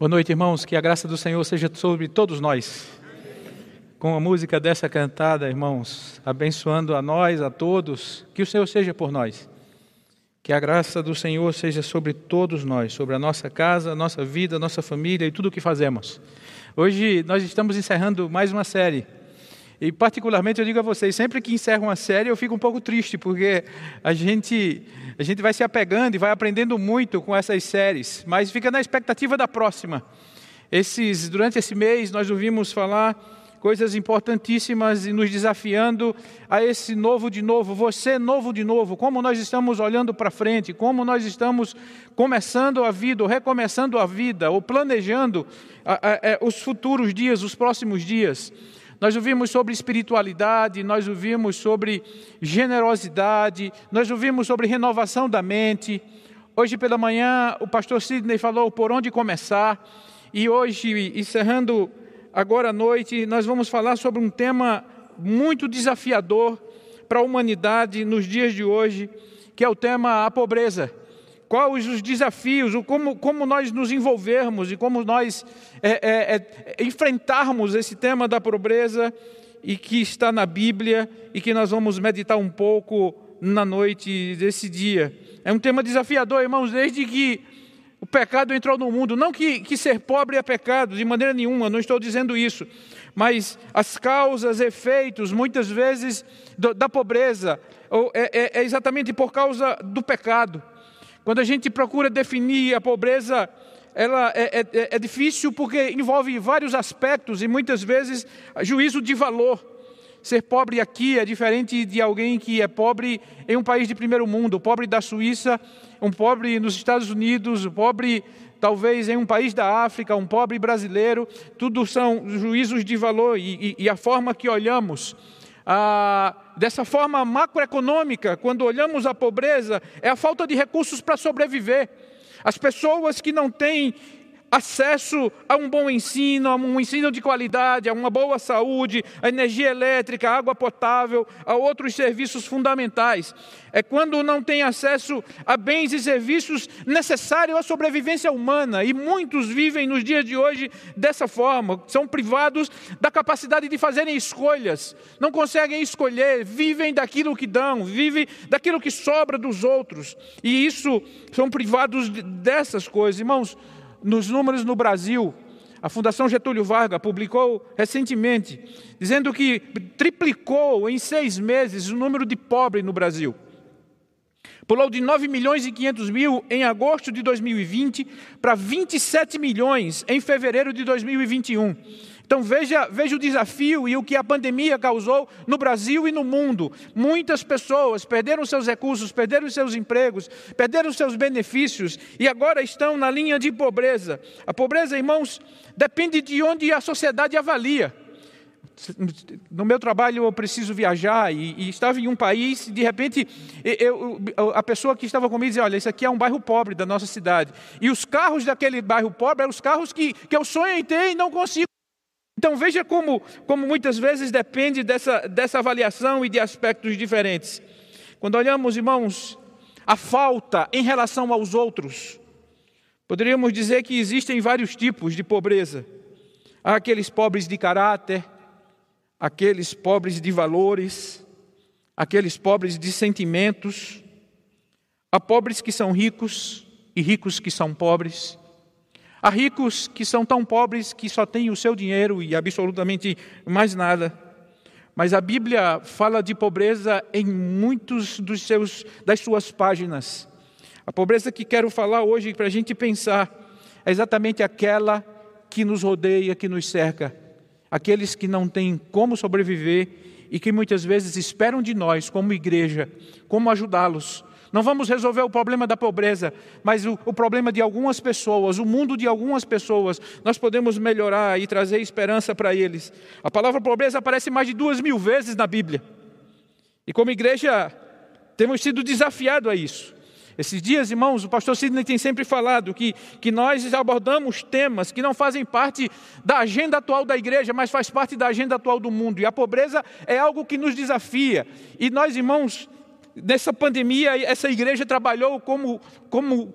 Boa noite, irmãos. Que a graça do Senhor seja sobre todos nós. Com a música dessa cantada, irmãos, abençoando a nós, a todos, que o Senhor seja por nós. Que a graça do Senhor seja sobre todos nós, sobre a nossa casa, a nossa vida, a nossa família e tudo o que fazemos. Hoje nós estamos encerrando mais uma série. E particularmente eu digo a vocês, sempre que encerro uma série eu fico um pouco triste, porque a gente a gente vai se apegando e vai aprendendo muito com essas séries, mas fica na expectativa da próxima. Esses, durante esse mês nós ouvimos falar coisas importantíssimas e nos desafiando a esse novo de novo, você novo de novo, como nós estamos olhando para frente, como nós estamos começando a vida, ou recomeçando a vida, ou planejando a, a, a, é, os futuros dias, os próximos dias. Nós ouvimos sobre espiritualidade, nós ouvimos sobre generosidade, nós ouvimos sobre renovação da mente. Hoje pela manhã o pastor Sidney falou por onde começar. E hoje, encerrando agora à noite, nós vamos falar sobre um tema muito desafiador para a humanidade nos dias de hoje, que é o tema a pobreza quais os desafios, como, como nós nos envolvermos e como nós é, é, é, enfrentarmos esse tema da pobreza e que está na Bíblia e que nós vamos meditar um pouco na noite desse dia. É um tema desafiador, irmãos, desde que o pecado entrou no mundo. Não que, que ser pobre é pecado, de maneira nenhuma, não estou dizendo isso. Mas as causas, efeitos, muitas vezes, do, da pobreza, é, é, é exatamente por causa do pecado. Quando a gente procura definir a pobreza, ela é, é, é, difícil porque envolve vários aspectos e muitas vezes juízo de valor. Ser pobre aqui é diferente de alguém que é pobre em um país de primeiro mundo, pobre da Suíça, um pobre nos Estados Unidos, um pobre talvez em um país da África, um pobre brasileiro. Tudo são juízos de valor e, e, e a forma que olhamos ah, dessa forma macroeconômica, quando olhamos a pobreza, é a falta de recursos para sobreviver. As pessoas que não têm acesso a um bom ensino, a um ensino de qualidade, a uma boa saúde, a energia elétrica, a água potável, a outros serviços fundamentais. É quando não tem acesso a bens e serviços necessários à sobrevivência humana. E muitos vivem nos dias de hoje dessa forma, são privados da capacidade de fazerem escolhas, não conseguem escolher, vivem daquilo que dão, vivem daquilo que sobra dos outros. E isso são privados dessas coisas. Irmãos, nos números no Brasil, a Fundação Getúlio Vargas publicou recentemente, dizendo que triplicou em seis meses o número de pobres no Brasil. Pulou de 9 milhões e 500 mil em agosto de 2020 para 27 milhões em fevereiro de 2021. Então veja, veja o desafio e o que a pandemia causou no Brasil e no mundo. Muitas pessoas perderam seus recursos, perderam seus empregos, perderam seus benefícios e agora estão na linha de pobreza. A pobreza, irmãos, depende de onde a sociedade avalia. No meu trabalho eu preciso viajar e, e estava em um país, de repente eu, a pessoa que estava comigo dizia: Olha, isso aqui é um bairro pobre da nossa cidade. E os carros daquele bairro pobre eram os carros que, que eu sonho em ter e não consigo. Então veja como, como muitas vezes depende dessa, dessa avaliação e de aspectos diferentes. Quando olhamos, irmãos, a falta em relação aos outros, poderíamos dizer que existem vários tipos de pobreza. Há aqueles pobres de caráter, aqueles pobres de valores, aqueles pobres de sentimentos, há pobres que são ricos e ricos que são pobres. Há ricos que são tão pobres que só têm o seu dinheiro e absolutamente mais nada. Mas a Bíblia fala de pobreza em muitos dos seus, das suas páginas. A pobreza que quero falar hoje para a gente pensar é exatamente aquela que nos rodeia, que nos cerca. Aqueles que não têm como sobreviver e que muitas vezes esperam de nós, como igreja, como ajudá-los, não vamos resolver o problema da pobreza, mas o, o, problema de algumas pessoas, o mundo de algumas pessoas, nós podemos melhorar e trazer esperança para eles. A palavra pobreza aparece mais de duas mil vezes na Bíblia. E como igreja, temos sido desafiados a isso. Esses dias, irmãos, o pastor Sidney tem sempre falado que, que nós abordamos temas que não fazem parte da agenda atual da igreja, mas faz parte da agenda atual do mundo. E a pobreza é algo que nos desafia. E nós, irmãos, nessa pandemia, essa igreja trabalhou como, como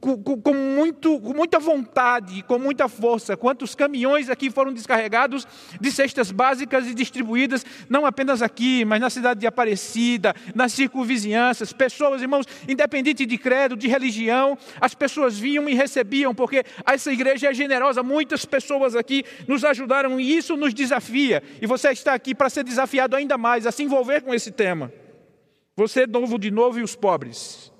com, com, muito, com muita vontade, com muita força. Quantos caminhões aqui foram descarregados de cestas básicas e distribuídas, não apenas aqui, mas na cidade de Aparecida, nas circunvizinhanças. Pessoas, irmãos, independente de credo, de religião, as pessoas vinham e recebiam, porque essa igreja é generosa. Muitas pessoas aqui nos ajudaram e isso nos desafia. E você está aqui para ser desafiado ainda mais a se envolver com esse tema. Você novo de novo e os pobres.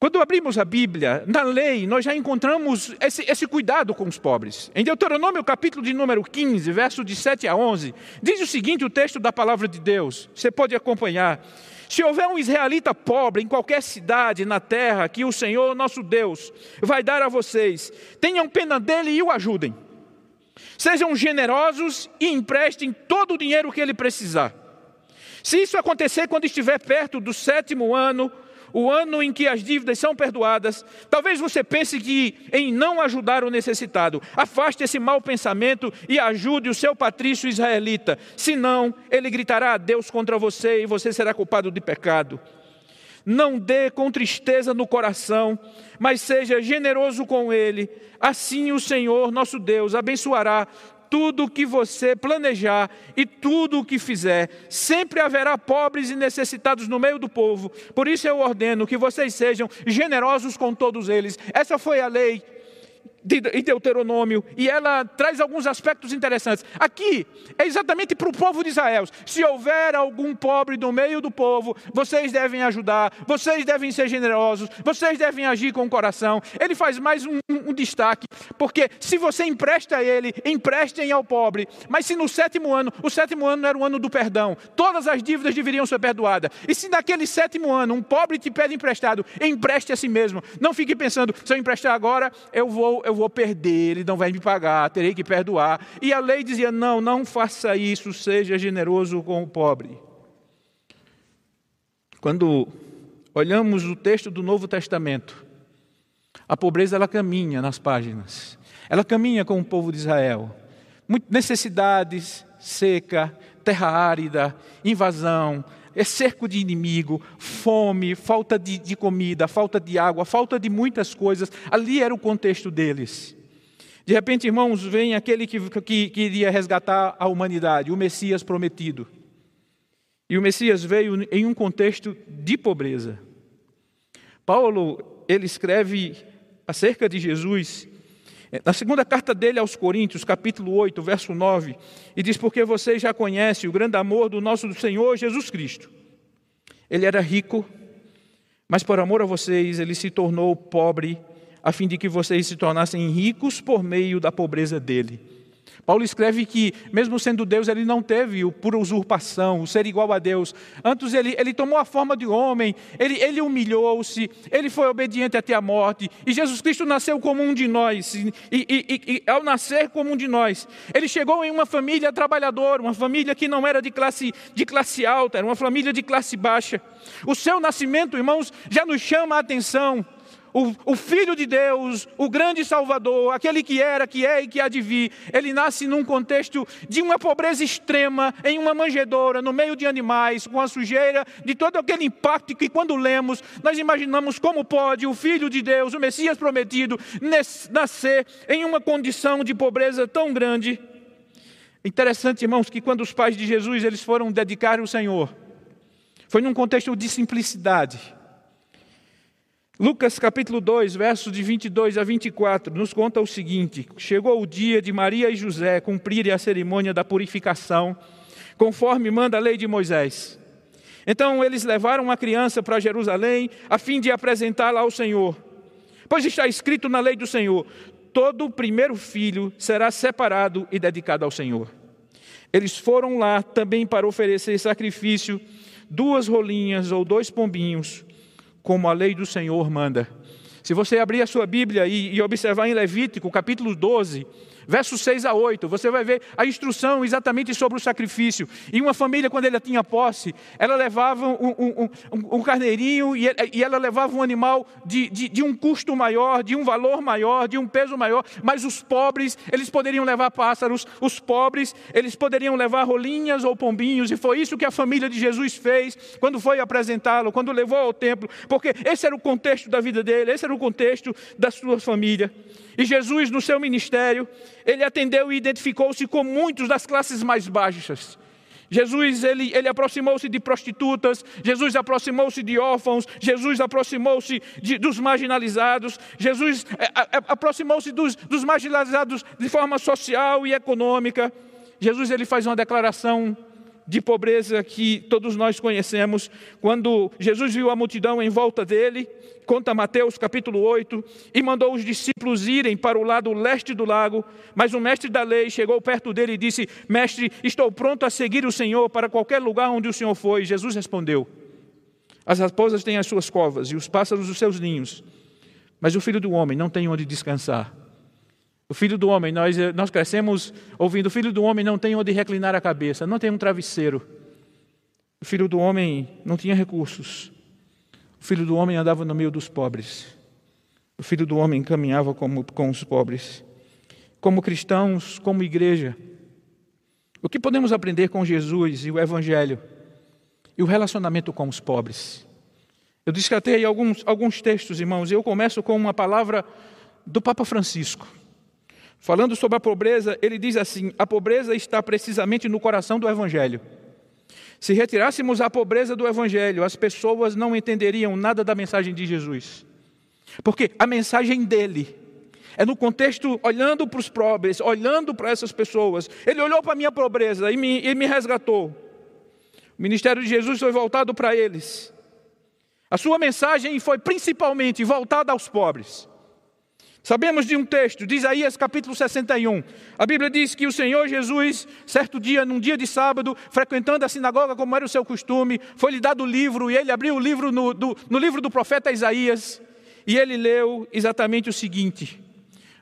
Quando abrimos a Bíblia, na lei, nós já encontramos esse, esse, cuidado com os pobres. Em Deuteronômio, capítulo de número 15, verso de 7 a 11, diz o seguinte: o texto da palavra de Deus, você pode acompanhar. Se houver um israelita pobre em qualquer cidade na terra que o Senhor, nosso Deus, vai dar a vocês, tenham pena dele e o ajudem. Sejam generosos e emprestem todo o dinheiro que ele precisar. Se isso acontecer quando estiver perto do sétimo ano, o ano em que as dívidas são perdoadas, talvez você pense que em não ajudar o necessitado. Afaste esse mau pensamento e ajude o seu patrício israelita. Senão, ele gritará a Deus contra você e você será culpado de pecado. Não dê com tristeza no coração, mas seja generoso com ele. Assim o Senhor, nosso Deus, abençoará tudo o que você planejar e tudo o que fizer. Sempre haverá pobres e necessitados no meio do povo. Por isso eu ordeno que vocês sejam generosos com todos eles. Essa foi a lei de Deuteronômio, e ela traz alguns aspectos interessantes. Aqui é exatamente para o povo de Israel. Se houver algum pobre no meio do povo, vocês devem ajudar, vocês devem ser generosos, vocês devem agir com o coração. Ele faz mais um, um, um destaque, porque se você empresta a ele, emprestem ao pobre. Mas se no sétimo ano, o sétimo ano era o ano do perdão, todas as dívidas deveriam ser perdoadas. E se naquele sétimo ano um pobre te pede emprestado, empreste a si mesmo. Não fique pensando, se eu emprestar agora, eu vou, eu eu vou perder, ele não vai me pagar, terei que perdoar. E a lei dizia: não, não faça isso, seja generoso com o pobre. Quando olhamos o texto do Novo Testamento, a pobreza ela caminha nas páginas, ela caminha com o povo de Israel. Necessidades, seca, terra árida, invasão, é cerco de inimigo, fome, falta de, de comida, falta de água, falta de muitas coisas. Ali era o contexto deles. De repente, irmãos, vem aquele que, que, que iria resgatar a humanidade, o Messias prometido. E o Messias veio em um contexto de pobreza. Paulo, ele escreve acerca de Jesus na segunda carta dele aos Coríntios, capítulo 8, verso 9, e diz: Porque vocês já conhecem o grande amor do nosso Senhor Jesus Cristo. Ele era rico, mas por amor a vocês, ele se tornou pobre, a fim de que vocês se tornassem ricos por meio da pobreza dele. Paulo escreve que, mesmo sendo Deus, ele não teve o por usurpação, o ser igual a Deus. Antes, ele, ele tomou a forma de homem, ele, ele humilhou-se, ele foi obediente até a morte. E Jesus Cristo nasceu como um de nós. E, e, e, e, ao nascer como um de nós, ele chegou em uma família trabalhadora, uma família que não era de classe, de classe alta, era uma família de classe baixa. O seu nascimento, irmãos, já nos chama a atenção o, o, Filho de Deus, o grande Salvador, aquele que era, que é e que há de vir, ele nasce num contexto de uma pobreza extrema, em uma manjedoura, no meio de animais, com a sujeira, de todo aquele impacto que, quando lemos, nós imaginamos como pode o Filho de Deus, o Messias prometido, nascer em uma condição de pobreza tão grande. Interessante, irmãos, que quando os pais de Jesus eles foram dedicar o Senhor, foi num contexto de simplicidade Lucas capítulo 2, versos de 22 a 24, nos conta o seguinte: Chegou o dia de Maria e José cumprirem a cerimônia da purificação, conforme manda a lei de Moisés. Então eles levaram a criança para Jerusalém, a fim de apresentá-la ao Senhor. Pois está escrito na lei do Senhor: todo primeiro filho será separado e dedicado ao Senhor. Eles foram lá também para oferecer sacrifício, duas rolinhas ou dois pombinhos como a lei do Senhor manda. Se você abrir a sua Bíblia e, e observar em Levítico, capítulo 12, versos 6 a 8, você vai ver a instrução exatamente sobre o sacrifício. E uma família, quando ela tinha posse, ela levava um, um, um, um carneirinho e, e, ela levava um animal de, de, de, um custo maior, de um valor maior, de um peso maior. Mas os pobres, eles poderiam levar pássaros, os pobres, eles poderiam levar rolinhas ou pombinhos. E foi isso que a família de Jesus fez quando foi apresentá-lo, quando levou ao templo, porque esse era o contexto da vida dele, esse era o contexto da sua família. E Jesus, no seu ministério, ele atendeu e identificou-se com muitos das classes mais baixas. Jesus ele, ele aproximou-se de prostitutas, Jesus aproximou-se de órfãos, Jesus aproximou-se dos marginalizados, Jesus é, é, aproximou-se dos, dos marginalizados de forma social e econômica. Jesus ele faz uma declaração de pobreza que todos nós conhecemos, quando Jesus viu a multidão em volta dele, conta Mateus capítulo 8, e mandou os discípulos irem para o lado leste do lago, mas o mestre da lei chegou perto dele e disse: Mestre, estou pronto a seguir o Senhor para qualquer lugar onde o Senhor foi. Jesus respondeu: As raposas têm as suas covas e os pássaros os seus ninhos, mas o filho do homem não tem onde descansar. O filho do homem, nós, eh, nós crescemos ouvindo: o filho do homem não tem onde reclinar a cabeça, não tem um travesseiro. O filho do homem não tinha recursos. O filho do homem andava no meio dos pobres. O filho do homem caminhava como, com os pobres. Como cristãos, como igreja, o que podemos aprender com Jesus e o Evangelho e o relacionamento com os pobres? Eu descartei alguns, alguns textos, irmãos, e eu começo com uma palavra do Papa Francisco. Falando sobre a pobreza, ele diz assim: a pobreza está precisamente no coração do Evangelho. Se retirássemos a pobreza do Evangelho, as pessoas não entenderiam nada da mensagem de Jesus. Porque a mensagem dele é no contexto, olhando para os pobres, olhando para essas pessoas. Ele olhou para a minha pobreza e me, e me resgatou. O ministério de Jesus foi voltado para eles. A sua mensagem foi principalmente voltada aos pobres. Sabemos de um texto, de Isaías capítulo 61. A Bíblia diz que o Senhor Jesus, certo dia, num dia de sábado, frequentando a sinagoga como era o seu costume, foi-lhe dado o livro e ele abriu o livro no, do, no livro do profeta Isaías e ele leu exatamente o seguinte: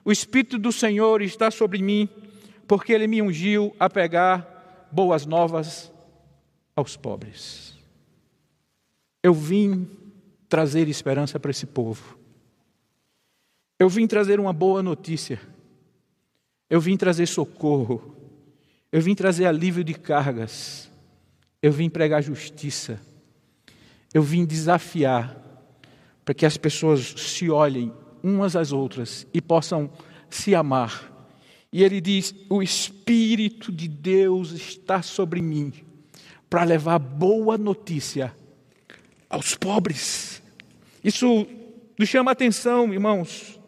O Espírito do Senhor está sobre mim, porque ele me ungiu a pegar boas novas aos pobres. Eu vim trazer esperança para esse povo. Eu vim trazer uma boa notícia. Eu vim trazer socorro. Eu vim trazer alívio de cargas. Eu vim pregar justiça. Eu vim desafiar para que as pessoas se olhem umas às outras e possam se amar. E ele diz: O Espírito de Deus está sobre mim para levar boa notícia aos pobres. Isso nos chama atenção, irmãos.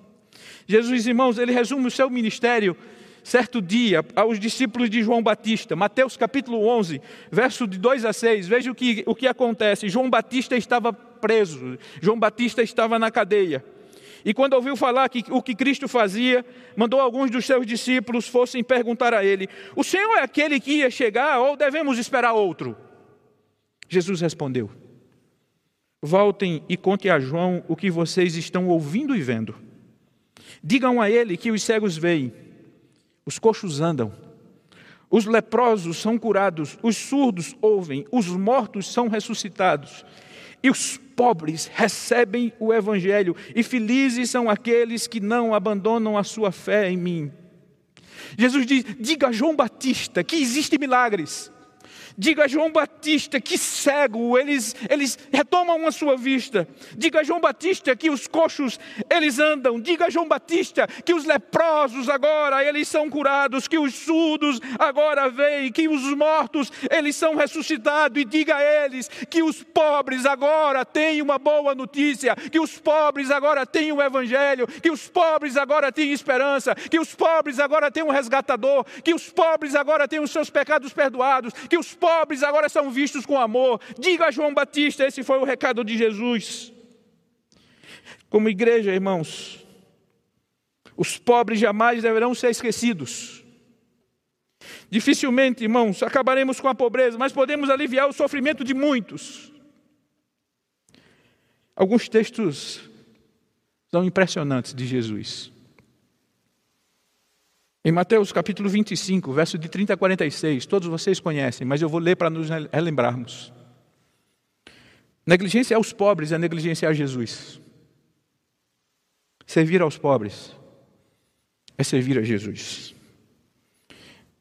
Jesus, irmãos, ele resume o seu ministério certo dia aos discípulos de João Batista, Mateus capítulo 11, verso de 2 a 6. Veja o que, o que acontece. João Batista estava preso, João Batista estava na cadeia. E quando ouviu falar que o que Cristo fazia, mandou alguns dos seus discípulos fossem perguntar a ele: O Senhor é aquele que ia chegar ou devemos esperar outro? Jesus respondeu: Voltem e conte a João o que vocês estão ouvindo e vendo. Digam a ele que os cegos veem, os coxos andam, os leprosos são curados, os surdos ouvem, os mortos são ressuscitados, e os pobres recebem o Evangelho, e felizes são aqueles que não abandonam a sua fé em mim. Jesus diz: diga a João Batista que existem milagres. Diga a João Batista que cego, eles, eles retomam a sua vista. Diga a João Batista que os coxos, eles andam. Diga a João Batista que os leprosos agora, eles são curados. Que os surdos agora veem. Que os mortos, eles são ressuscitados. E diga a eles que os pobres agora têm uma boa notícia. Que os pobres agora têm o Evangelho. Que os pobres agora têm esperança. Que os pobres agora têm um resgatador. Que os pobres agora têm os seus pecados perdoados. Que os pobres agora são vistos com amor. Diga a João Batista, esse foi o recado de Jesus. Como igreja, irmãos, os pobres jamais deverão ser esquecidos. Dificilmente, irmãos, acabaremos com a pobreza, mas podemos aliviar o sofrimento de muitos. Alguns textos tão impressionantes de Jesus. Em Mateus capítulo 25, verso de 30 a 46, todos vocês conhecem, mas eu vou ler para nos relembrarmos. Negligência aos pobres é negligência a Jesus. Servir aos pobres é servir a Jesus.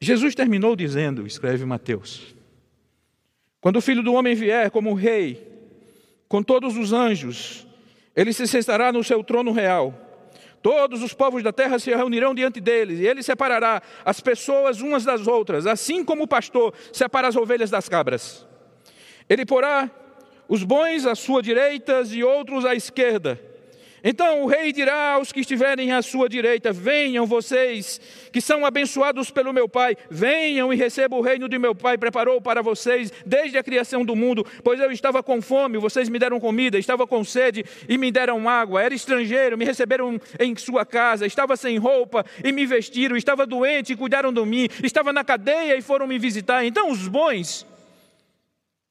Jesus terminou dizendo, escreve Mateus: Quando o filho do homem vier como rei, com todos os anjos, ele se sentará no seu trono real. Todos os povos da terra se reunirão diante dele, e ele separará as pessoas umas das outras, assim como o pastor separa as ovelhas das cabras. Ele porá os bons à sua direita e outros à esquerda. Então o rei dirá aos que estiverem à sua direita: Venham vocês, que são abençoados pelo meu Pai, venham e recebam o reino de meu Pai, preparou para vocês desde a criação do mundo. Pois eu estava com fome, vocês me deram comida, estava com sede e me deram água, era estrangeiro, me receberam em sua casa, estava sem roupa e me vestiram, estava doente e cuidaram de mim, estava na cadeia e foram me visitar. Então os bons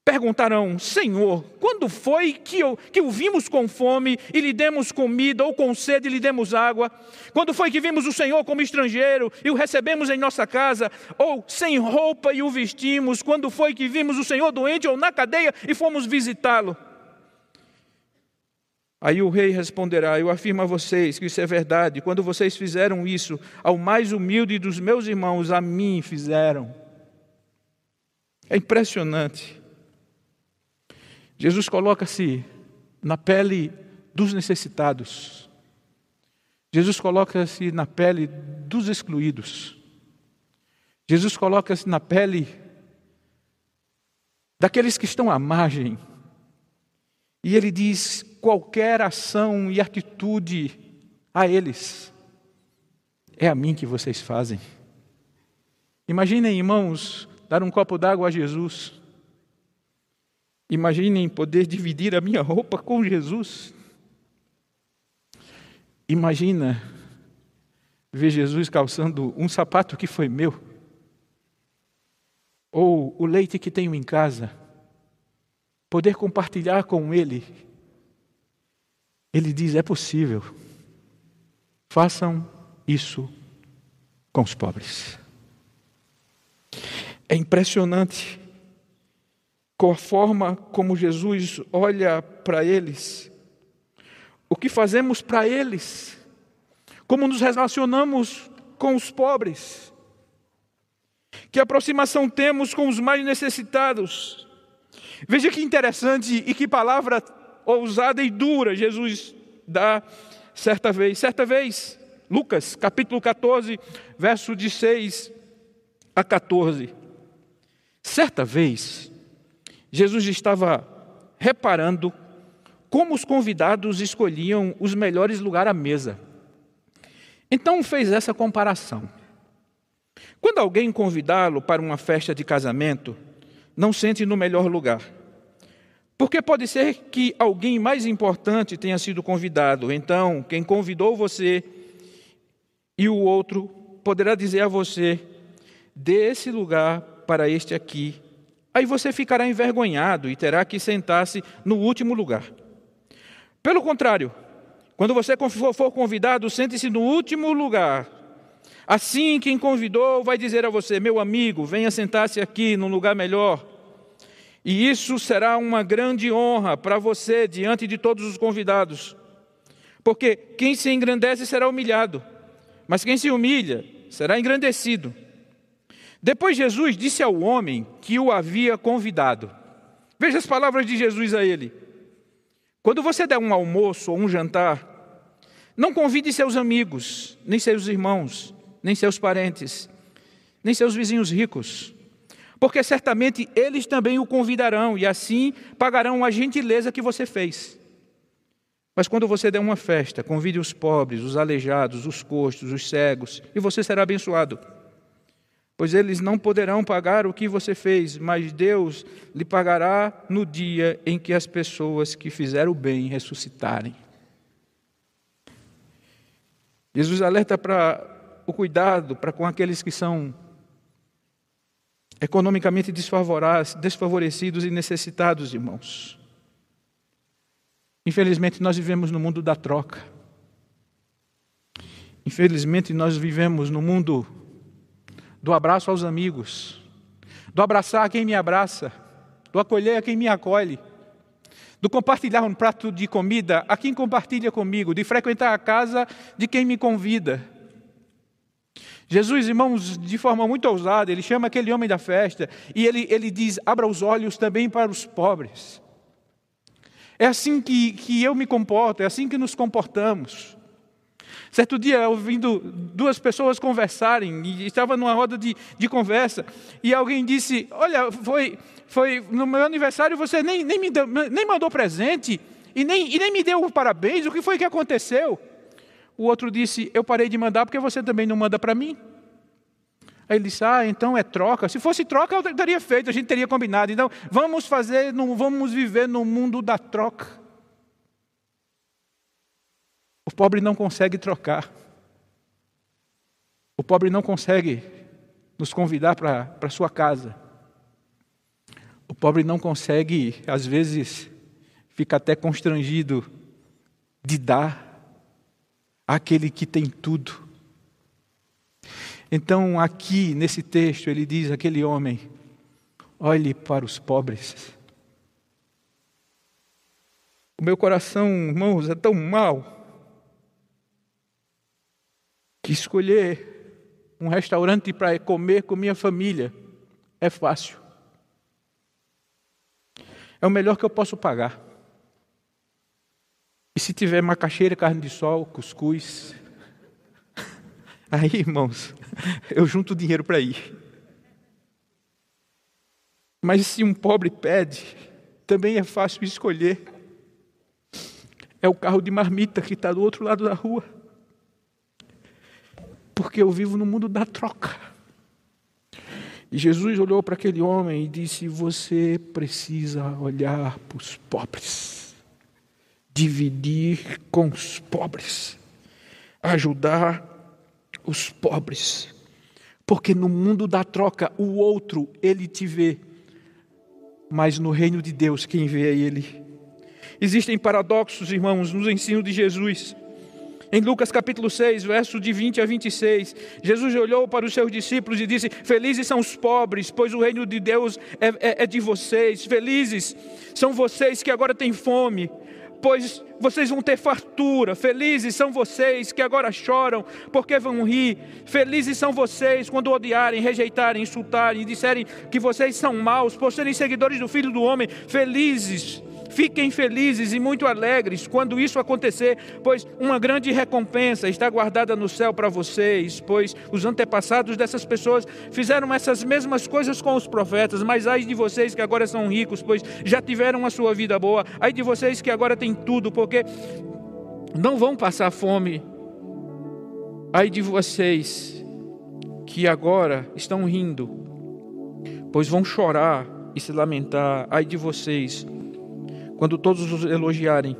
perguntarão: Senhor, quando foi que, eu, que o vimos com fome e lhe demos comida, ou com sede e lhe demos água? Quando foi que vimos o Senhor como estrangeiro e o recebemos em nossa casa, ou sem roupa e o vestimos? Quando foi que vimos o Senhor doente ou na cadeia e fomos visitá-lo? Aí o rei responderá: Eu afirmo a vocês que isso é verdade. Quando vocês fizeram isso ao mais humilde dos meus irmãos, a mim fizeram. É impressionante. Jesus coloca-se na pele dos necessitados. Jesus coloca-se na pele dos excluídos. Jesus coloca-se na pele daqueles que estão à margem. E ele diz: qualquer ação e atitude a eles, é a mim que vocês fazem. Imaginem, irmãos, dar um copo d'água a Jesus Imaginem poder dividir a minha roupa com Jesus. Imagina ver Jesus calçando um sapato que foi meu, ou o leite que tenho em casa, poder compartilhar com Ele. Ele diz: é possível, façam isso com os pobres. É impressionante com a forma como Jesus olha para eles, o que fazemos para eles, como nos relacionamos com os pobres, que aproximação temos com os mais necessitados. Veja que interessante e que palavra ousada e dura Jesus dá certa vez. Certa vez, Lucas capítulo 14, verso de 6 a 14. Certa vez, Jesus estava reparando como os convidados escolhiam os melhores lugares à mesa. Então fez essa comparação. Quando alguém convidá-lo para uma festa de casamento, não sente no melhor lugar. Porque pode ser que alguém mais importante tenha sido convidado. Então, quem convidou você e o outro poderá dizer a você: dê esse lugar para este aqui Aí você ficará envergonhado e terá que sentar-se no último lugar. Pelo contrário, quando você for convidado, sente-se no último lugar. Assim, quem convidou vai dizer a você: meu amigo, venha sentar-se aqui num lugar melhor. E isso será uma grande honra para você diante de todos os convidados. Porque quem se engrandece será humilhado, mas quem se humilha será engrandecido. Depois Jesus disse ao homem que o havia convidado. Veja as palavras de Jesus a ele. Quando você der um almoço ou um jantar, não convide seus amigos, nem seus irmãos, nem seus parentes, nem seus vizinhos ricos, porque certamente eles também o convidarão e assim pagarão a gentileza que você fez. Mas quando você der uma festa, convide os pobres, os aleijados, os costos, os cegos, e você será abençoado pois eles não poderão pagar o que você fez, mas Deus lhe pagará no dia em que as pessoas que fizeram o bem ressuscitarem. Jesus alerta para o cuidado para com aqueles que são economicamente desfavorecidos e necessitados, irmãos. Infelizmente, nós vivemos no mundo da troca. Infelizmente, nós vivemos no mundo do abraço aos amigos, do abraçar quem me abraça, do acolher a quem me acolhe, do compartilhar um prato de comida a quem compartilha comigo, de frequentar a casa de quem me convida. Jesus, irmãos, de forma muito ousada, ele chama aquele homem da festa e ele, ele diz: abra os olhos também para os pobres. É assim que, que eu me comporto, é assim que nos comportamos. Certo dia, ouvindo duas pessoas conversarem, e estava numa roda de, de conversa, e alguém disse: Olha, foi, foi no meu aniversário, você nem, nem, me deu, nem mandou presente, e nem, e nem me deu parabéns, o que foi que aconteceu? O outro disse: Eu parei de mandar porque você também não manda para mim. Aí ele disse: Ah, então é troca. Se fosse troca, eu teria feito, a gente teria combinado. Então, vamos fazer, vamos viver no mundo da troca. Pobre não consegue trocar. O pobre não consegue nos convidar para sua casa. O pobre não consegue, às vezes, fica até constrangido de dar àquele que tem tudo. Então, aqui nesse texto, ele diz: aquele homem, olhe para os pobres. O meu coração, irmãos, é tão mal que escolher um restaurante para comer com minha família é fácil. É o melhor que eu posso pagar. E se tiver macaxeira, carne de sol, cuscuz, aí, irmãos, eu junto dinheiro para ir. Mas se um pobre pede, também é fácil escolher. É o carro de marmita que está do outro lado da rua. Porque eu vivo no mundo da troca. E Jesus olhou para aquele homem e disse: Você precisa olhar para os pobres dividir com os pobres, ajudar os pobres. Porque no mundo da troca, o outro, ele te vê, mas no reino de Deus, quem vê é ele. Existem paradoxos, irmãos, nos ensinos de Jesus. Em Lucas capítulo 6, verso de 20 a 26, Jesus olhou para os seus discípulos e disse: Felizes são os pobres, pois o reino de Deus é, é, é de vocês. Felizes são vocês que agora têm fome, pois vocês vão ter fartura. Felizes são vocês que agora choram, porque vão rir. Felizes são vocês quando odiarem, rejeitarem, insultarem e disserem que vocês são maus, por serem seguidores do Filho do Homem. Felizes Fiquem felizes e muito alegres quando isso acontecer, pois uma grande recompensa está guardada no céu para vocês, pois os antepassados dessas pessoas fizeram essas mesmas coisas com os profetas, mas ai de vocês que agora são ricos, pois já tiveram a sua vida boa, ai de vocês que agora têm tudo, porque não vão passar fome. Ai de vocês que agora estão rindo, pois vão chorar e se lamentar. Ai de vocês quando todos os elogiarem.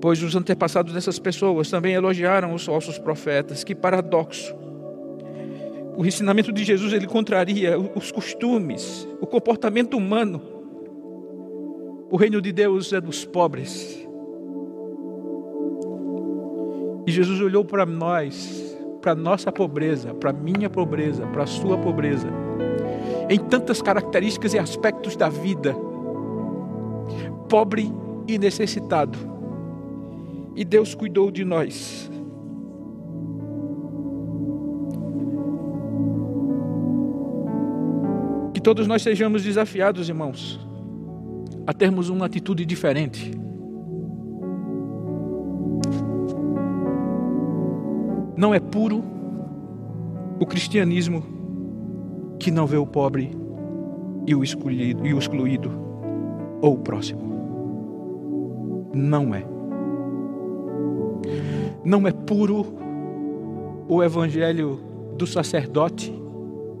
Pois os antepassados dessas pessoas também elogiaram os falsos profetas. Que paradoxo. O ensinamento de Jesus ele contraria os costumes, o comportamento humano. O reino de Deus é dos pobres. E Jesus olhou para nós, para nossa pobreza, para minha pobreza, para sua pobreza, em tantas características e aspectos da vida pobre e necessitado. E Deus cuidou de nós. Que todos nós sejamos desafiados, irmãos, a termos uma atitude diferente. Não é puro o cristianismo que não vê o pobre e o excluído, e o excluído ou o próximo. Não é. Não é puro o evangelho do sacerdote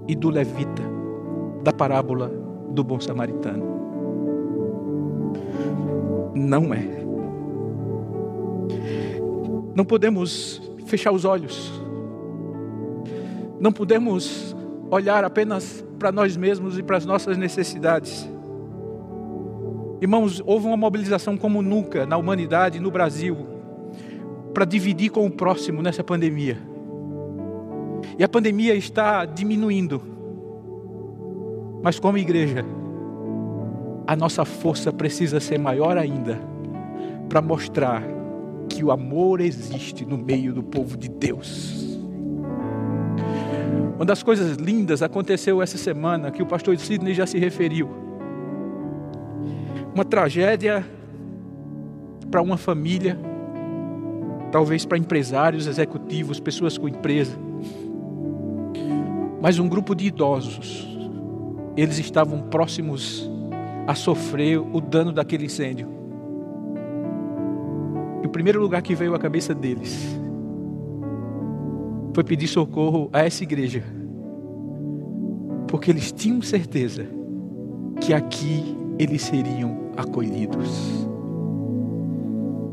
e do levita, da parábola do bom samaritano. Não é. Não podemos fechar os olhos. Não podemos olhar apenas para nós mesmos e para as nossas necessidades. Irmãos, houve uma mobilização como nunca na humanidade, no Brasil, para dividir com o próximo nessa pandemia. E a pandemia está diminuindo. Mas como igreja, a nossa força precisa ser maior ainda para mostrar que o amor existe no meio do povo de Deus. Uma das coisas lindas aconteceu essa semana que o pastor Sidney já se referiu. Uma tragédia para uma família, talvez para empresários, executivos, pessoas com empresa. Mas um grupo de idosos, eles estavam próximos a sofrer o dano daquele incêndio. E o primeiro lugar que veio à cabeça deles foi pedir socorro a essa igreja, porque eles tinham certeza que aqui eles seriam acolhidos.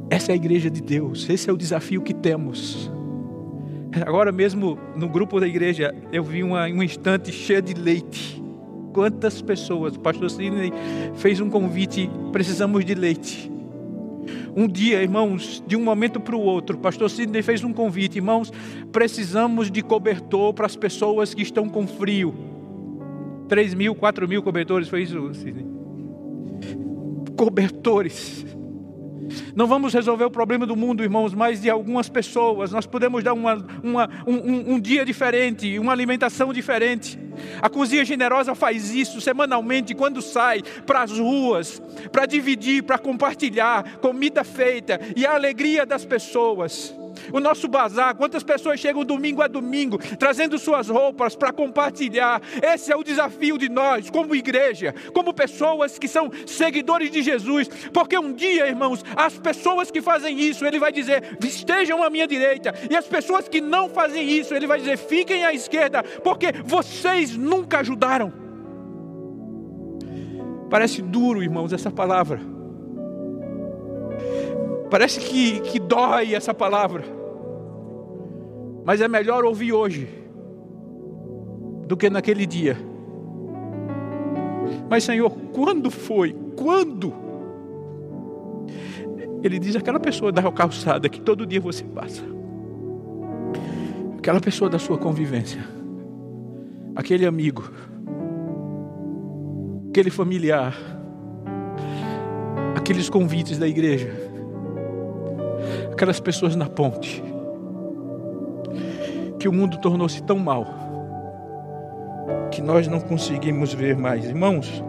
Essa é a igreja de Deus, esse é o desafio que temos. Agora mesmo no grupo da igreja eu vi uma, um instante cheio de leite. Quantas pessoas, o pastor Sidney fez um convite, precisamos de leite. Um dia, irmãos, de um momento para o outro, o pastor Sidney fez um convite, irmãos, precisamos de cobertor para as pessoas que estão com frio. 3 mil, 4 mil cobertores, foi isso, Sidney? Cobertores. Não vamos resolver o problema do mundo, irmãos, mas de algumas pessoas. Nós podemos dar uma, uma, um, um dia diferente, uma alimentação diferente. A cozinha generosa faz isso semanalmente quando sai para as ruas, para dividir, para compartilhar comida feita e a alegria das pessoas o nosso bazar, quantas pessoas chegam domingo a domingo trazendo suas roupas para compartilhar. Esse é o desafio de nós, como igreja, como pessoas que são seguidores de Jesus, porque um dia, irmãos, as pessoas que fazem isso, ele vai dizer: estejam à minha direita, e as pessoas que não fazem isso, ele vai dizer: fiquem à esquerda, porque vocês nunca ajudaram. Parece duro, irmãos, essa palavra. Parece que, que dói essa palavra. Mas é melhor ouvir hoje do que naquele dia. Mas, Senhor, quando foi? Quando? Ele diz: aquela pessoa da calçada que todo dia você passa, aquela pessoa da sua convivência, aquele amigo, aquele familiar, aqueles convites da igreja aquelas pessoas na ponte, que o mundo tornou-se tão mal, que nós não conseguimos ver mais. Irmãos,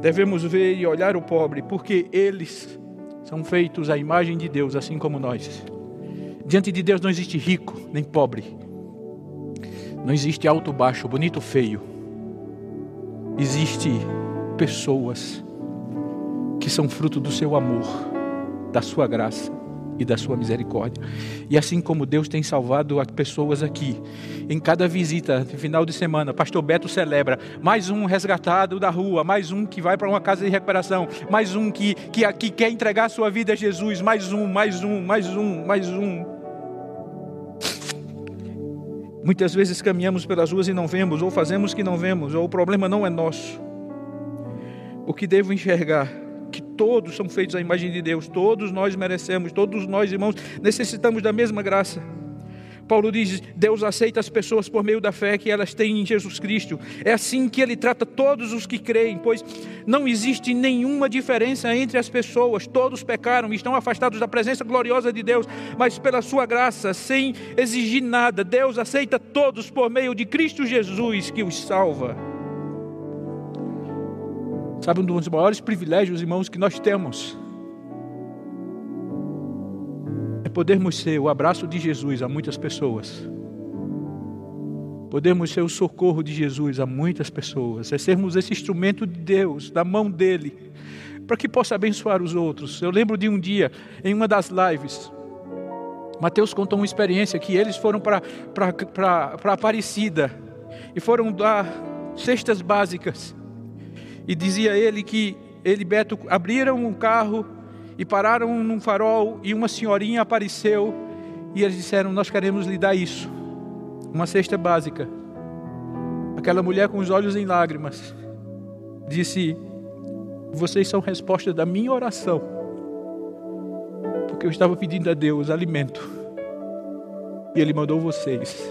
devemos ver e olhar o pobre, porque eles são feitos à imagem de Deus, assim como nós. Diante de Deus não existe rico nem pobre, não existe alto, baixo, bonito, feio. Existe pessoas que são fruto do seu amor, da sua graça e da sua misericórdia. E assim como Deus tem salvado as pessoas aqui, em cada visita, no final de semana, pastor Beto celebra mais um resgatado da rua, mais um que vai para uma casa de recuperação, mais um que, que, que quer entregar sua vida a Jesus, mais um, mais um, mais um, mais um. Muitas vezes caminhamos pelas ruas e não vemos, ou fazemos que não vemos, ou o problema não é nosso. O que devo enxergar que todos são feitos à imagem de Deus, todos nós merecemos, todos nós, irmãos, necessitamos da mesma graça. Paulo diz: Deus aceita as pessoas por meio da fé que elas têm em Jesus Cristo. É assim que Ele trata todos os que creem, pois não existe nenhuma diferença entre as pessoas. Todos pecaram e estão afastados da presença gloriosa de Deus, mas pela Sua graça, sem exigir nada, Deus aceita todos por meio de Cristo Jesus que os salva. Sabe, um dos maiores privilégios, irmãos, que nós temos é podermos ser o abraço de Jesus a muitas pessoas. Podemos ser o socorro de Jesus a muitas pessoas, é sermos esse instrumento de Deus, da mão dele, para que possa abençoar os outros. Eu lembro de um dia, em uma das lives, Mateus contou uma experiência que eles foram para Aparecida e foram dar cestas básicas. E dizia ele que ele e Beto abriram um carro e pararam num farol e uma senhorinha apareceu e eles disseram: Nós queremos lhe dar isso, uma cesta básica. Aquela mulher com os olhos em lágrimas disse: Vocês são resposta da minha oração, porque eu estava pedindo a Deus alimento. E Ele mandou vocês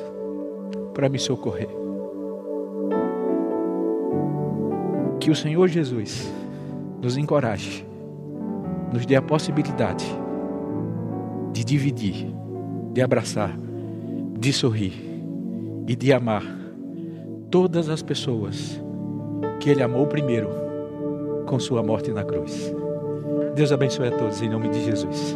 para me socorrer. Que o Senhor Jesus nos encoraje, nos dê a possibilidade de dividir, de abraçar, de sorrir e de amar todas as pessoas que Ele amou primeiro com Sua morte na cruz. Deus abençoe a todos em nome de Jesus.